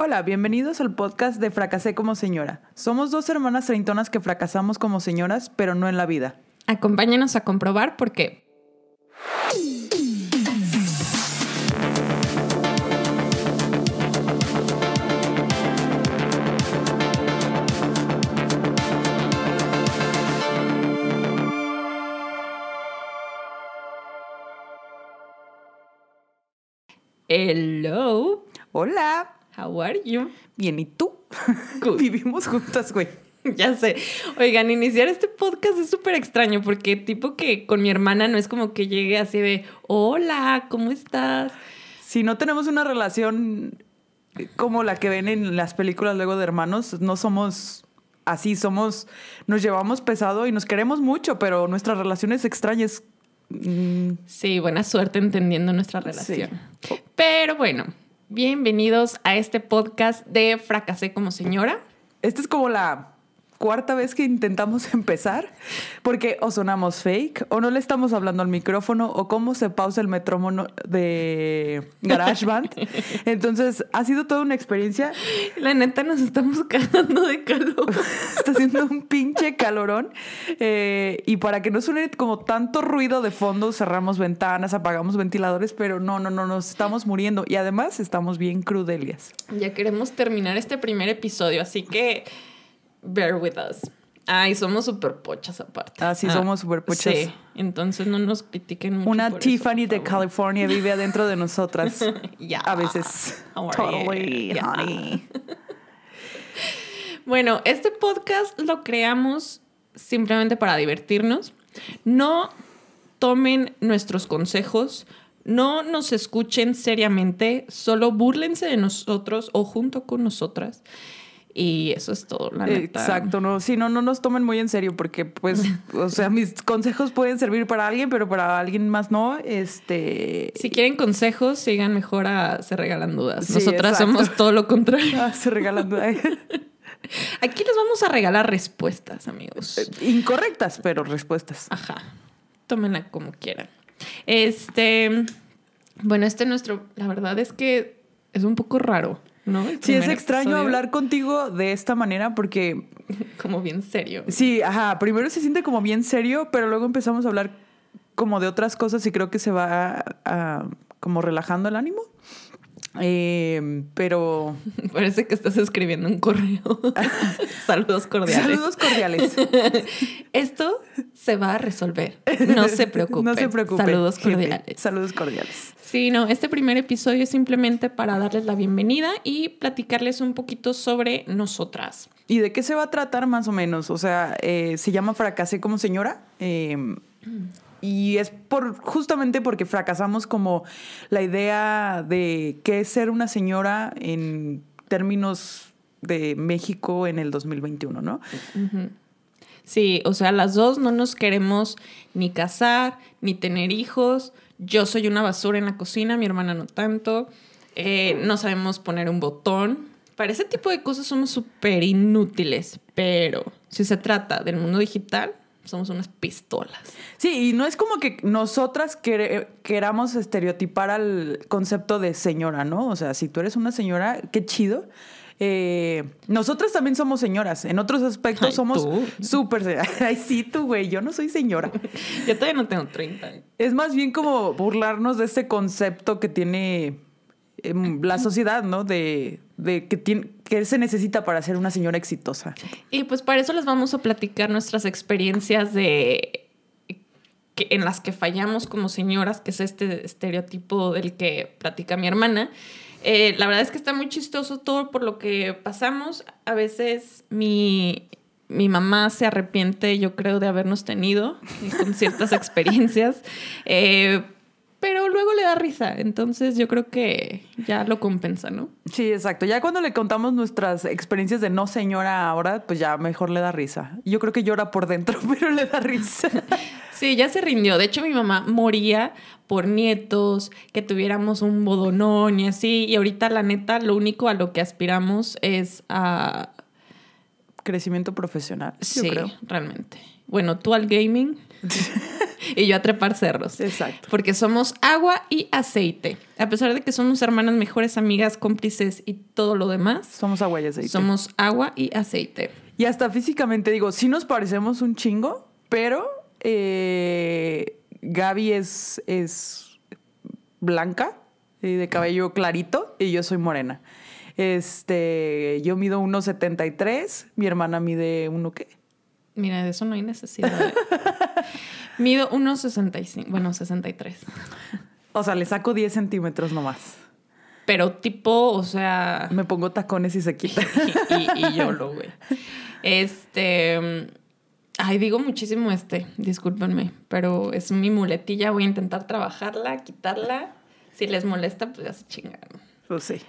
Hola, bienvenidos al podcast de Fracasé como señora. Somos dos hermanas treintonas que fracasamos como señoras, pero no en la vida. Acompáñanos a comprobar por qué. Hello, Hola. How are you? Bien, ¿y tú? Good. Vivimos juntas, güey. Ya sé. Oigan, iniciar este podcast es súper extraño porque tipo que con mi hermana no es como que llegue así de, hola, ¿cómo estás? Si no tenemos una relación como la que ven en las películas luego de hermanos, no somos así, somos, nos llevamos pesado y nos queremos mucho, pero nuestra relación es extraña, es... mm, Sí, buena suerte entendiendo nuestra relación. Pero bueno, bienvenidos a este podcast de Fracasé como señora. Esta es como la cuarta vez que intentamos empezar, porque o sonamos fake, o no le estamos hablando al micrófono, o cómo se pausa el metrónomo de GarageBand. Entonces, ha sido toda una experiencia. La neta nos estamos cagando de calor. Está haciendo un pinche calorón. Eh, y para que no suene como tanto ruido de fondo, cerramos ventanas, apagamos ventiladores, pero no, no, no, nos estamos muriendo. Y además estamos bien crudelias. Ya queremos terminar este primer episodio, así que bear with us. Ay, somos súper pochas aparte. Ah, sí, somos súper pochas. Sí, entonces no nos critiquen mucho. Una por eso, Tiffany por de. California. Vive adentro de nosotras. Ya. A veces. Totally, honey. Bueno, este podcast lo creamos simplemente para divertirnos. No tomen nuestros consejos, no nos escuchen seriamente, solo búrlense de nosotros o junto con nosotras. Y eso es todo, la neta. Exacto, no, sí, no, no nos tomen muy en serio porque, pues, o sea, mis consejos pueden servir para alguien, pero para alguien más no. Este. Si quieren consejos, sigan mejor a Se Regalan Dudas. Sí, Nosotras exacto. somos todo lo contrario. Ah, se regalan Aquí les vamos a regalar respuestas, amigos. incorrectas, pero respuestas. Ajá. Tómenla como quieran. Este. Bueno, este nuestro. La verdad es que es un poco raro, ¿no? Sí, es extraño episodio, hablar contigo de esta manera porque, Como bien serio. sí, ajá, primero se siente como bien serio, pero luego empezamos a hablar como de otras cosas y creo que se va a- como relajando el ánimo. Eh, pero Parece que estás escribiendo un correo. Saludos cordiales. saludos cordiales. Esto se va a resolver. No se preocupen. No se preocupen. Saludos jefe. cordiales. Saludos cordiales. Sí, no, este primer episodio es simplemente para darles la bienvenida y platicarles un poquito sobre nosotras. ¿Y de qué se va a tratar más o menos? O sea, eh, se llama Fracasé como señora. eh, y es por justamente porque fracasamos como la idea de qué es ser una señora en términos de México en el 2021, ¿no? Sí, o sea, las dos no nos queremos ni casar, ni tener hijos. Yo soy una basura en la cocina, mi hermana no tanto. Eh, no sabemos poner un botón. Para ese tipo de cosas somos súper inútiles, pero si se trata del mundo digital, somos unas pistolas. Sí, y no es como que nosotras quere- queramos estereotipar al concepto de señora, ¿no? O sea, si tú eres una señora, qué chido. Eh, nosotras también somos señoras. En otros aspectos Ay, somos súper. Ay, sí, tú, güey. Yo no soy señora. Yo todavía no tengo 30. Es más bien como burlarnos de ese concepto que tiene em, la sociedad, ¿no? De, de que, tiene, que se necesita para ser una señora exitosa. Y pues para eso les vamos a platicar nuestras experiencias de que- en las que fallamos como señoras, que es este estereotipo del que platica mi hermana. Eh, la verdad es que está muy chistoso todo por lo que pasamos. A veces mi, mi mamá se arrepiente, yo creo, de habernos tenido con ciertas experiencias. Eh, pero luego le da risa, entonces yo creo que ya lo compensa, ¿no? Sí, exacto. Ya cuando le contamos nuestras experiencias de no señora ahora, pues ya mejor le da risa. Yo creo que llora por dentro, pero le da risa. Sí, ya se rindió. De hecho, mi mamá moría por nietos, que tuviéramos un bodonón y así. Y ahorita, la neta, lo único a lo que aspiramos es a... Crecimiento profesional, yo sí, creo. realmente. Bueno, tú al gaming. y yo a trepar cerros. Exacto. Porque somos agua y aceite. A pesar de que somos hermanas mejores amigas, cómplices y todo lo demás, Somos agua y aceite. somos agua y aceite. Y hasta físicamente digo, sí nos parecemos un chingo, pero eh, Gaby es, es blanca, y de cabello clarito, y yo soy morena. Este, yo mido 1.73, mi hermana mide uno qué? Mira, de eso no hay necesidad. ¿eh? Mido 1,65. Bueno, 63. O sea, le saco 10 centímetros nomás. Pero tipo, o sea. Me pongo tacones y se quita. y, y yo lo, güey. Este. Ay, digo muchísimo este, discúlpenme, pero es mi muletilla, voy a intentar trabajarla, quitarla. Si les molesta, pues ya se chingaron. Pues sí.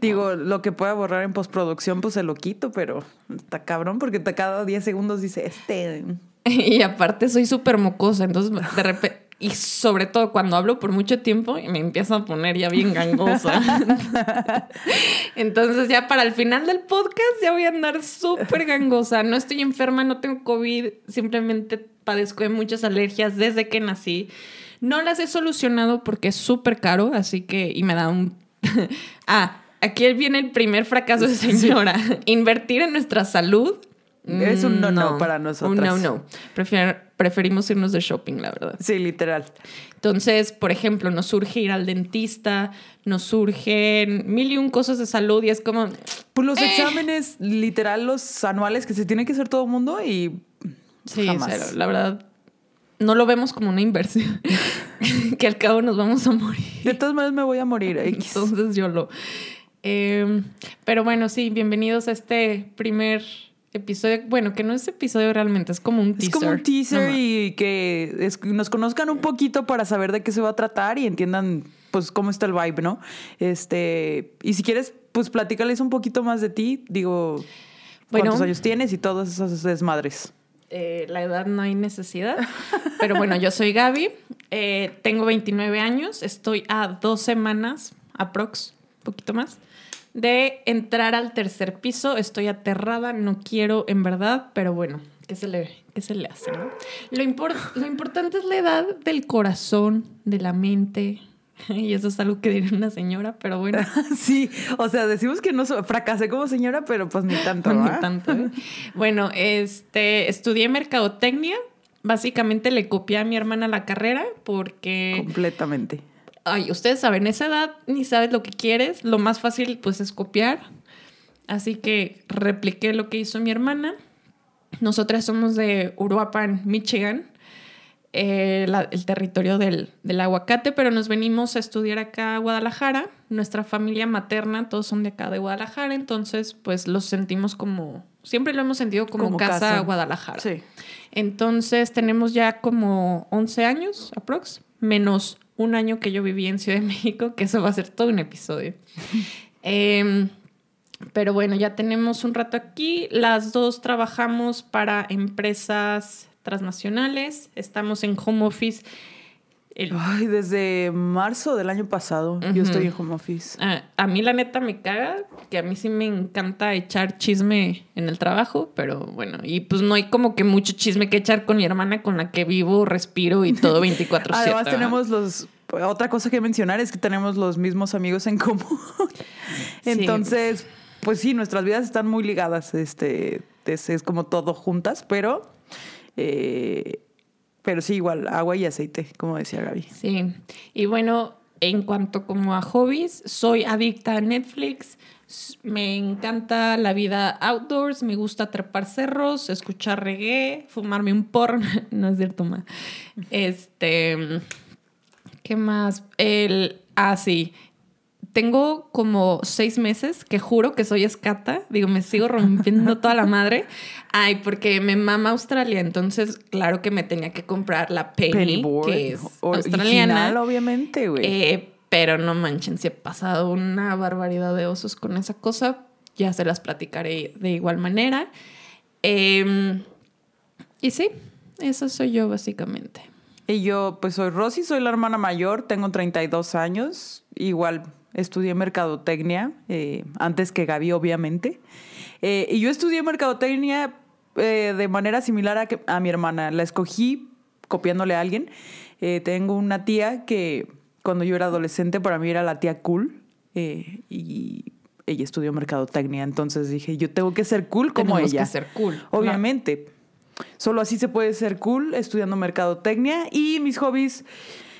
Digo, lo que pueda borrar en postproducción, pues se lo quito, pero está cabrón porque cada 10 segundos dice, este... Y aparte soy súper mocosa, entonces de repente, y sobre todo cuando hablo por mucho tiempo, me empiezo a poner ya bien gangosa. Entonces ya para el final del podcast ya voy a andar súper gangosa. No estoy enferma, no tengo COVID, simplemente padezco de muchas alergias desde que nací. No las he solucionado porque es súper caro, así que, y me da un... ah, aquí viene el primer fracaso de señora. Invertir en nuestra salud. Es un no, no, para Un nosotras. no, no. Prefier- preferimos irnos de shopping, la verdad. Sí, literal. Entonces, por ejemplo, nos surge ir al dentista, nos surgen mil y un cosas de salud y es como, Pues los Eh. exámenes, literal, los anuales que se tiene que hacer todo el mundo y sí, Jamás. cero, la verdad, no lo vemos como una inversión, que al cabo nos vamos a morir. de todas maneras me voy a morir. X. Entonces yo lo... Eh, pero bueno, sí, bienvenidos a este primer episodio. Bueno, que no es episodio realmente, es como un teaser. Es como un teaser nomás. y que es- nos conozcan un poquito para saber de qué se va a tratar y entiendan pues cómo está el vibe, ¿no? Este, y si quieres, pues platícales un poquito más de ti, digo, Bueno. cuántos años tienes y todas esas desmadres. Eh, la edad no hay necesidad. Pero bueno, yo soy Gaby, eh, tengo 29 años, estoy a dos semanas, aprox, un poquito más, de entrar al tercer piso. Estoy aterrada, no quiero en verdad, pero bueno, ¿qué se le, qué se le hace? no? Lo, lo importante es la edad del corazón, de la mente. Y eso es algo que diría una señora, pero bueno. sí, o sea, decimos que no fracasé como señora, pero pues ni tanto, Ni ¿verdad? tanto, ¿eh? Bueno, este, estudié mercadotecnia. Básicamente le copié a mi hermana la carrera porque, Completamente. Ay, ustedes saben, esa edad ni sabes lo que quieres. Lo más fácil, pues, es copiar. Así que repliqué lo que hizo mi hermana. Nosotras somos de Uruapan, Michigan, eh, la- el territorio del, del aguacate, pero nos venimos a estudiar acá a Guadalajara. Nuestra familia materna, todos son de acá de Guadalajara, entonces pues los sentimos como, siempre lo hemos sentido como, Como casa, casa. Guadalajara. Sí. Entonces tenemos ya como 11 años, aprox, menos un año que yo viví en Ciudad de México, que eso va a ser todo un episodio. Em, pero bueno, ya tenemos un rato aquí. Las dos trabajamos para empresas transnacionales. Estamos en home office. El- Ay, desde marzo del año pasado yo Ujú. estoy en home office. a, a mí la neta me caga, que a mí sí me encanta echar chisme en el trabajo, pero bueno, y pues no hay como que mucho chisme que echar con mi hermana con la que vivo, respiro y todo 24/7. Además tenemos los otra cosa que mencionar es que tenemos los mismos amigos en común. Sí. Entonces, pues sí, nuestras vidas están muy ligadas, este es, es como todo juntas, pero eh, pero sí igual agua y aceite, como decía Gaby. Sí, y bueno, en cuanto como a hobbies, soy adicta a Netflix. Me encanta la vida outdoors, me gusta trepar cerros, escuchar reggae, fumarme un porno. No es cierto, ma. Este, ¿qué más? El, ah, sí. Tengo como seis meses que juro que soy escata. Digo, me sigo rompiendo toda la madre. Ay, porque me mama Australia. Entonces, claro que me tenía que comprar la Penny, Pennyboard, que es original, australiana. obviamente, güey. Eh, pero no manchen, si he pasado una barbaridad de osos con esa cosa. Ya se las platicaré de igual manera. Eh, y sí, eso soy yo básicamente. Y yo, pues soy Rosy, soy la hermana mayor, tengo 32 años, igual estudié mercadotecnia, eh, antes que Gaby, obviamente. Eh, y yo estudié mercadotecnia eh, de manera similar a, que, a mi hermana. La escogí copiándole a alguien. Eh, tengo una tía que cuando yo era adolescente para mí era la tía cool eh, y ella estudió mercadotecnia, entonces dije, yo tengo que ser cool como Tenemos ella. que ser cool. Obviamente. Solo así se puede ser cool estudiando mercadotecnia y mis hobbies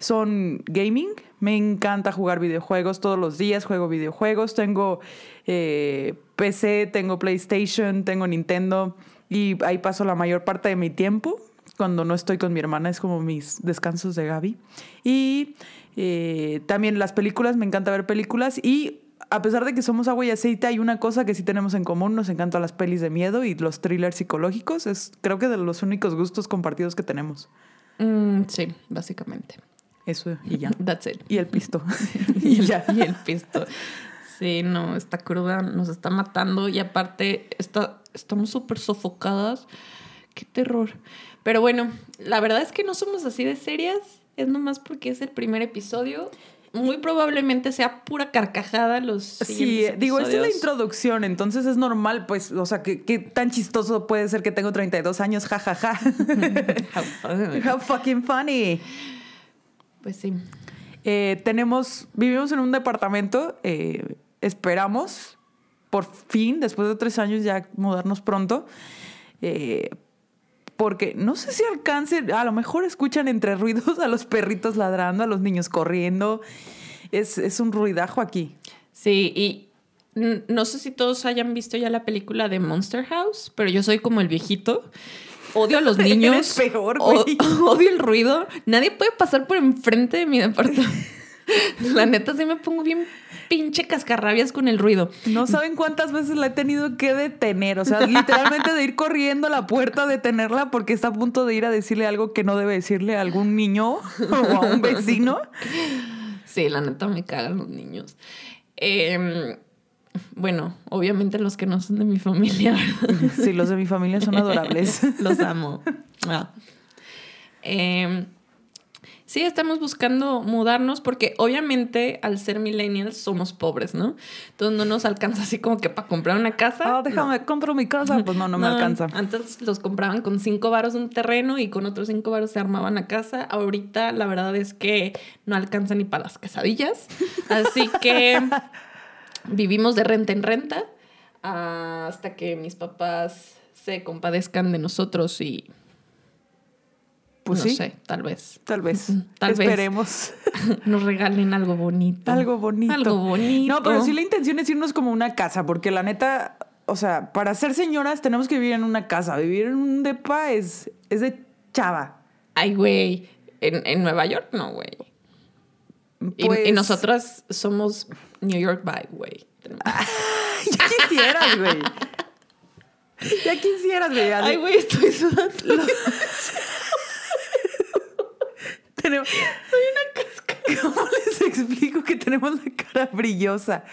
son gaming. Me encanta jugar videojuegos todos los días, juego videojuegos. Tengo eh, PC, tengo PlayStation, tengo Nintendo y ahí paso la mayor parte de mi tiempo. Cuando no estoy con mi hermana es como mis descansos de Gaby. Y eh, también las películas, me encanta ver películas y a pesar de que somos agua y aceite, hay una cosa que sí tenemos en común. Nos encantan las pelis de miedo y los thrillers psicológicos. Es creo que de los únicos gustos compartidos que tenemos. Mm, sí, básicamente. Eso y ya. That's it. Y el pisto. y, el, y el pisto. Sí, no, esta cruda nos está matando y aparte está, estamos súper sofocadas. Qué terror. Pero bueno, la verdad es que no somos así de serias. Es nomás porque es el primer episodio. Muy probablemente sea pura carcajada los Sí, digo, esta es la introducción, entonces es normal, pues, o sea, ¿qué, qué tan chistoso puede ser que tengo 32 años? Ja, ja, ja. How funny. How fucking funny. Pues sí. Eh, tenemos, vivimos en un departamento, eh, esperamos por fin, después de tres años, ya mudarnos pronto. Eh, porque no sé si alcance, a lo mejor escuchan entre ruidos a los perritos ladrando, a los niños corriendo. Es, es un ruidajo aquí. Sí, y no sé si todos hayan visto ya la película de Monster House, pero yo soy como el viejito. Odio a los niños. Eres peor, güey. odio el ruido. Nadie puede pasar por enfrente de mi departamento. La neta, sí me pongo bien pinche cascarrabias con el ruido. No saben cuántas veces la he tenido que detener. O sea, literalmente de ir corriendo a la puerta, detenerla porque está a punto de ir a decirle algo que no debe decirle a algún niño o a un vecino. Sí, la neta me cagan los niños. Em, bueno, obviamente los que no son de mi familia, ¿verdad? Sí, los de mi familia son adorables. Los amo. Ah. Em, sí, estamos buscando mudarnos porque obviamente al ser millennials somos pobres, ¿no? Entonces no nos alcanza así como que para comprar una casa. Ah, déjame, compro mi casa. Pues no, no me alcanza. Antes los compraban con cinco varos un terreno y con otros cinco varos se armaban la casa. Ahorita la verdad es que no alcanza ni para las quesadillas. Así que vivimos de renta en renta hasta que mis papás se compadezcan de nosotros y Pues no sí. sé, tal vez Tal vez. Tal vez. Esperemos. nos regalen algo bonito. Algo bonito. Algo bonito. No, pero sí la intención es irnos como una casa, porque la neta, o sea, para ser señoras tenemos que vivir en una casa. Vivir en un depa es, es de chava. Ay, güey. En, en Nueva York, no, güey. Y, Pues- y nosotras somos New York by, güey. Ya quisieras, güey. Ya quisieras, güey. Ay, güey, estoy sudando. Tenemos... Soy una casca. ¿Cómo les explico que tenemos la cara brillosa?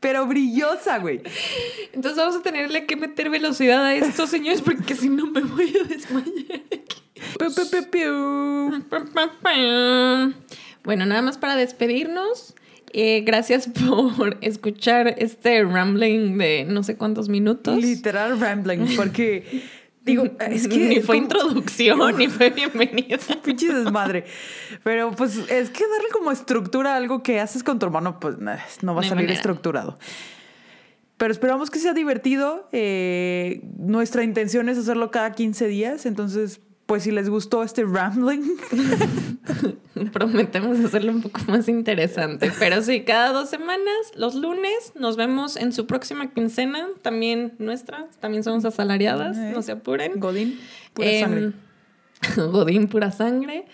Pero brillosa, güey. Entonces vamos a tenerle que meter velocidad a estos señores porque si no me voy a desmayar aquí. Bueno, nada más para despedirnos. eh, gracias por escuchar este rambling de no sé cuántos minutos. Literal rambling, porque digo, es que ni fue como- introducción, ni fue bienvenida. pinche desmadre. Pero pues es que darle como estructura a algo que haces con tu hermano, pues no va a salir estructurado. Pero esperamos que sea divertido. eh, nuestra intención es hacerlo cada 15 días. Entonces, pues si les gustó este rambling, Prometemos hacerlo un poco más interesante. Pero sí, cada dos semanas, los lunes, nos vemos en su próxima quincena, también nuestra, también somos asalariadas, no se apuren. Godín, pura Em, sangre. Godín, pura sangre.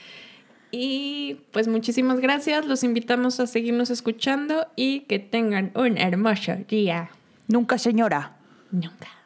Y pues muchísimas gracias, los invitamos a seguirnos escuchando y que tengan un hermoso día. Nunca, señora. Nunca.